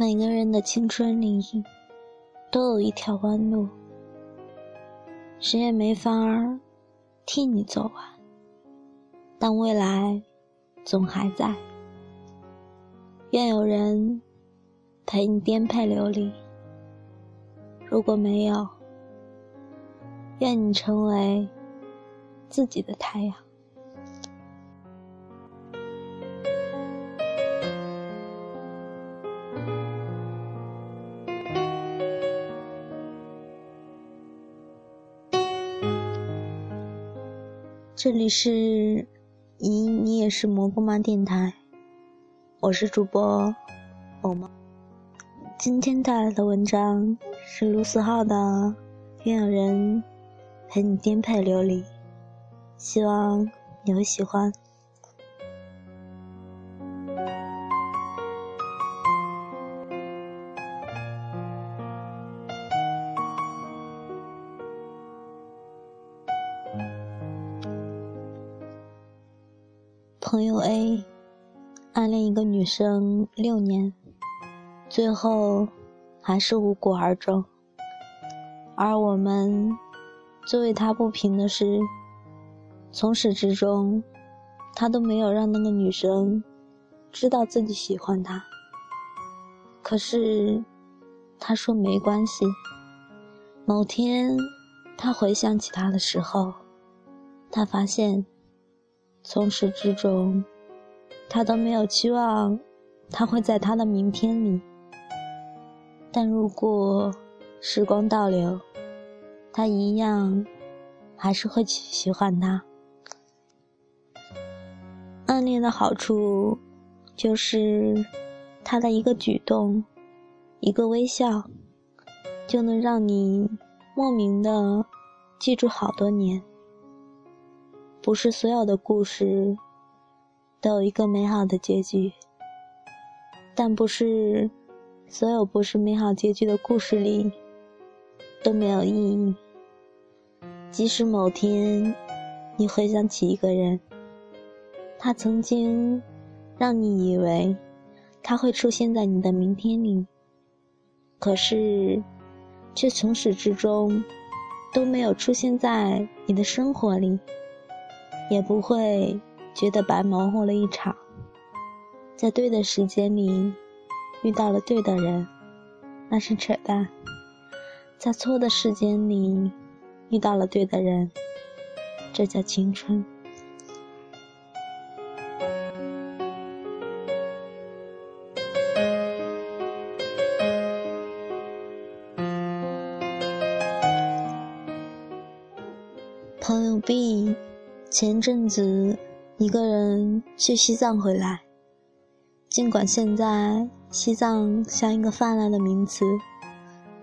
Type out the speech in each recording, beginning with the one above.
每个人的青春里都有一条弯路，谁也没法儿替你走完，但未来总还在。愿有人陪你颠沛流离，如果没有，愿你成为自己的太阳。这里是咦，你也是蘑菇吗电台，我是主播欧猫。今天带来的文章是卢思浩的《愿有人陪你颠沛流离》，希望你会喜欢。一个女生六年，最后还是无果而终。而我们最为他不平的是，从始至终，他都没有让那个女生知道自己喜欢他。可是他说没关系。某天，他回想起他的时候，他发现。从始至终，他都没有期望他会在他的明天里。但如果时光倒流，他一样还是会喜欢他。暗恋的好处，就是他的一个举动、一个微笑，就能让你莫名的记住好多年。不是所有的故事都有一个美好的结局，但不是所有不是美好结局的故事里都没有意义。即使某天你回想起一个人，他曾经让你以为他会出现在你的明天里，可是却从始至终都没有出现在你的生活里。也不会觉得白忙活了一场。在对的时间里遇到了对的人，那是扯淡；在错的时间里遇到了对的人，这叫青春。朋友 B。前阵子一个人去西藏回来，尽管现在西藏像一个泛滥的名词，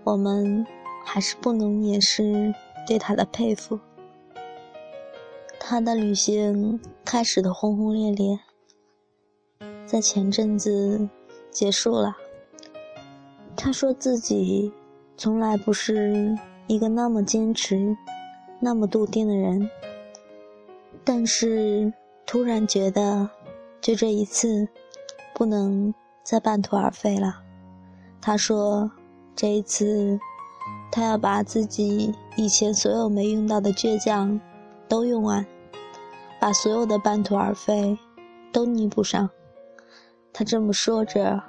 我们还是不能掩饰对他的佩服。他的旅行开始的轰轰烈烈，在前阵子结束了。他说自己从来不是一个那么坚持、那么笃定的人。但是突然觉得，就这一次，不能再半途而废了。他说，这一次，他要把自己以前所有没用到的倔强都用完，把所有的半途而废都弥补上。他这么说着，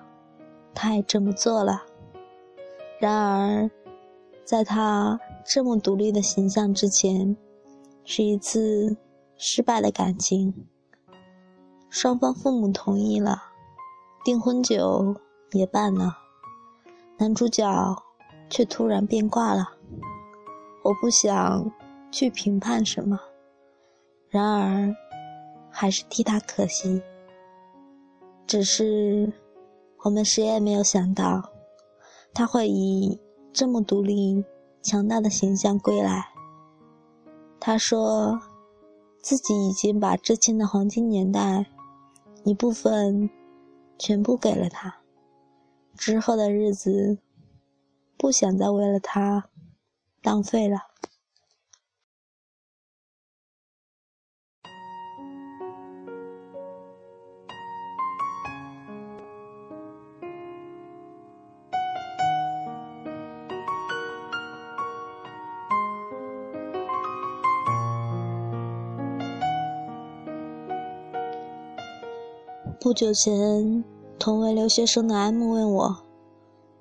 他也这么做了。然而，在他这么独立的形象之前，是一次。失败的感情，双方父母同意了，订婚酒也办了，男主角却突然变卦了。我不想去评判什么，然而还是替他可惜。只是我们谁也没有想到，他会以这么独立、强大的形象归来。他说。自己已经把之前的黄金年代一部分全部给了他，之后的日子不想再为了他浪费了。不久前，同为留学生的 M 问我，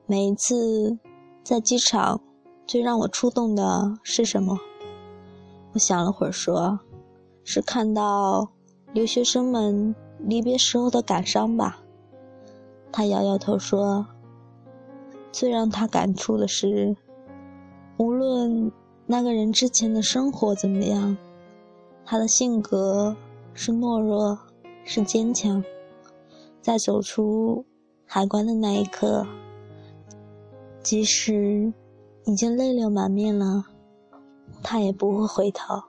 每一次在机场最让我触动的是什么？我想了会儿，说是看到留学生们离别时候的感伤吧。他摇摇头说，最让他感触的是，无论那个人之前的生活怎么样，他的性格是懦弱，是坚强。在走出海关的那一刻，即使已经泪流满面了，他也不会回头。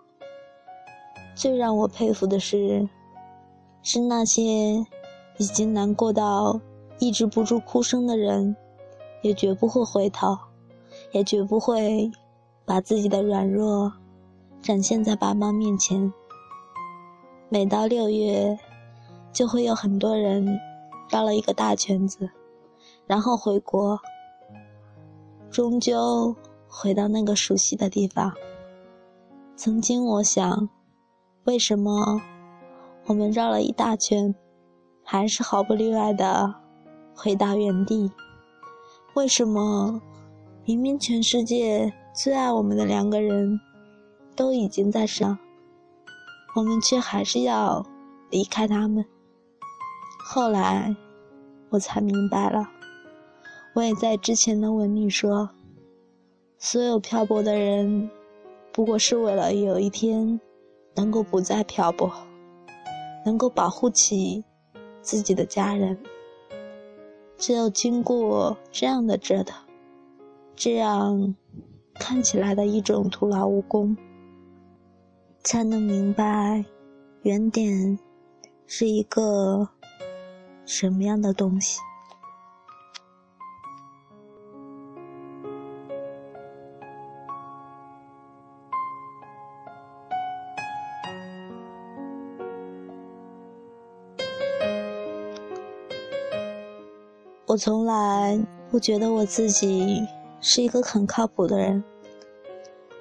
最让我佩服的是，是那些已经难过到抑制不住哭声的人，也绝不会回头，也绝不会把自己的软弱展现在爸妈面前。每到六月。就会有很多人绕了一个大圈子，然后回国，终究回到那个熟悉的地方。曾经我想，为什么我们绕了一大圈，还是毫不例外的回到原地？为什么明明全世界最爱我们的两个人都已经在上，我们却还是要离开他们？后来，我才明白了。我也在之前的文里说，所有漂泊的人，不过是为了有一天能够不再漂泊，能够保护起自己的家人。只有经过这样的折腾，这样看起来的一种徒劳无功，才能明白原点是一个。什么样的东西？我从来不觉得我自己是一个很靠谱的人。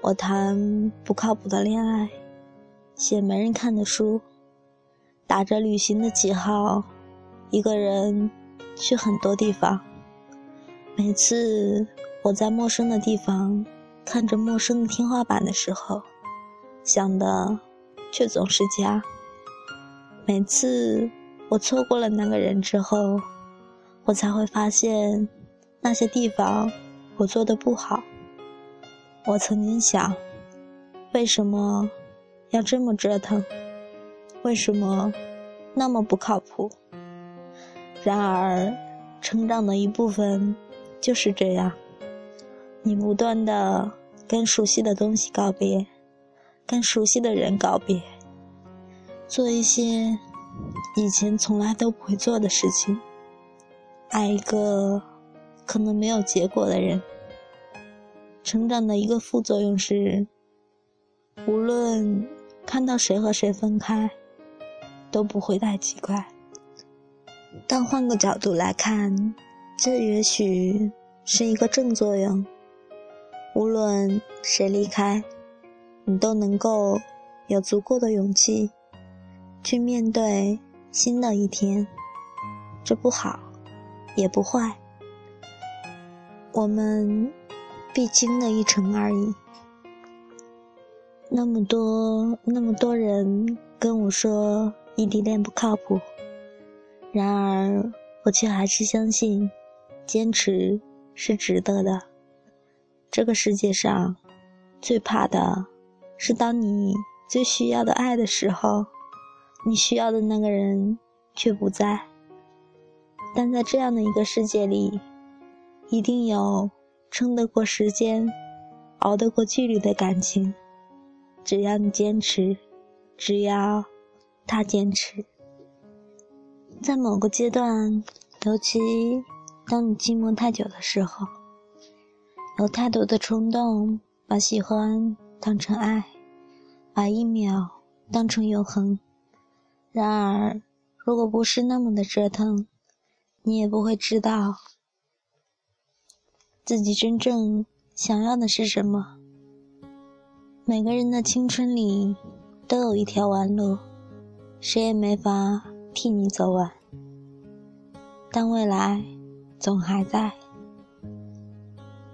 我谈不靠谱的恋爱，写没人看的书，打着旅行的旗号。一个人去很多地方，每次我在陌生的地方看着陌生的天花板的时候，想的却总是家。每次我错过了那个人之后，我才会发现那些地方我做的不好。我曾经想，为什么要这么折腾？为什么那么不靠谱？然而，成长的一部分就是这样：你不断的跟熟悉的东西告别，跟熟悉的人告别，做一些以前从来都不会做的事情，爱一个可能没有结果的人。成长的一个副作用是，无论看到谁和谁分开，都不会太奇怪。但换个角度来看，这也许是一个正作用。无论谁离开，你都能够有足够的勇气去面对新的一天。这不好，也不坏，我们必经的一程而已。那么多那么多人跟我说异地恋不靠谱。然而，我却还是相信，坚持是值得的。这个世界上，最怕的是当你最需要的爱的时候，你需要的那个人却不在。但在这样的一个世界里，一定有撑得过时间、熬得过距离的感情。只要你坚持，只要他坚持。在某个阶段，尤其当你寂寞太久的时候，有太多的冲动，把喜欢当成爱，把一秒当成永恒。然而，如果不是那么的折腾，你也不会知道自己真正想要的是什么。每个人的青春里都有一条弯路，谁也没法。替你走完。但未来总还在。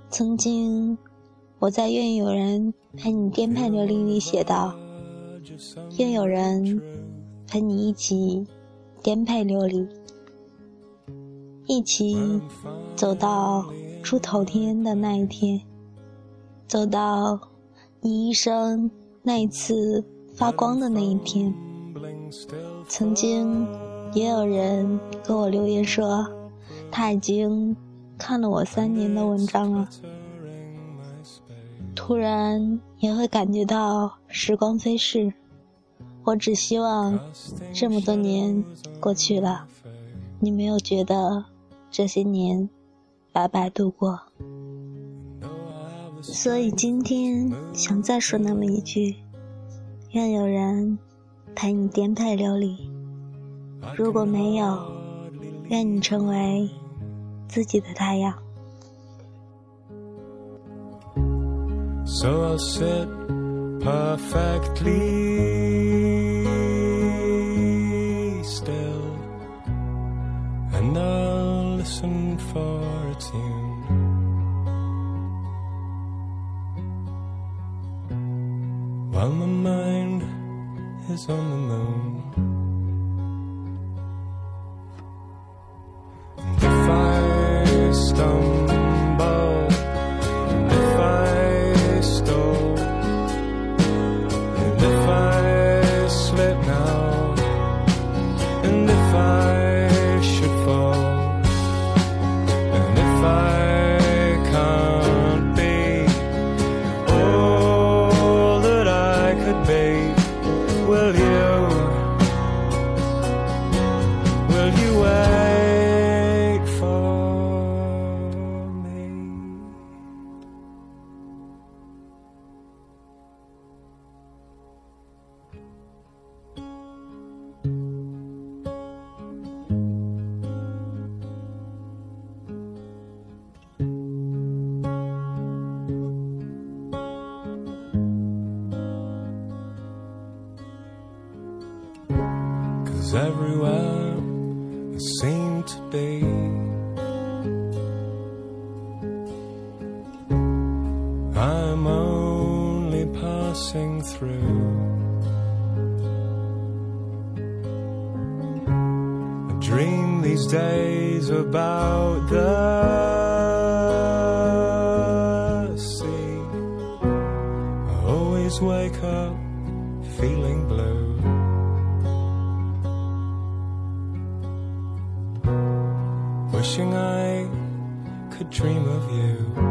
曾经，我在《愿有人陪你颠沛流离》里写道：“愿有人陪你一起颠沛流离，一起走到出头天的那一天，走到你一生那一次发光的那一天。”曾经，也有人给我留言说，他已经。看了我三年的文章了，突然也会感觉到时光飞逝。我只希望这么多年过去了，你没有觉得这些年白白度过。所以今天想再说那么一句：愿有人陪你颠沛流离。如果没有，愿你成为。自己的太阳。So I'll sit perfectly still and I'll listen for a tune. While my mind is on the moon. And if I stumble. Everywhere I seem to be. I'm only passing through. I dream these days about the sea. I always wake up feeling blue. Dream of you.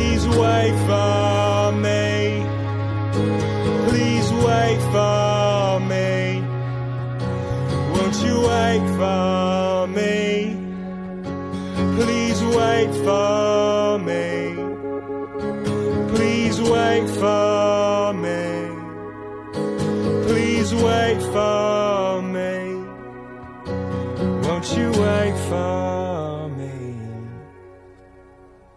Please wait for me. Please wait for me. Won't you wait for me? Please wait for me.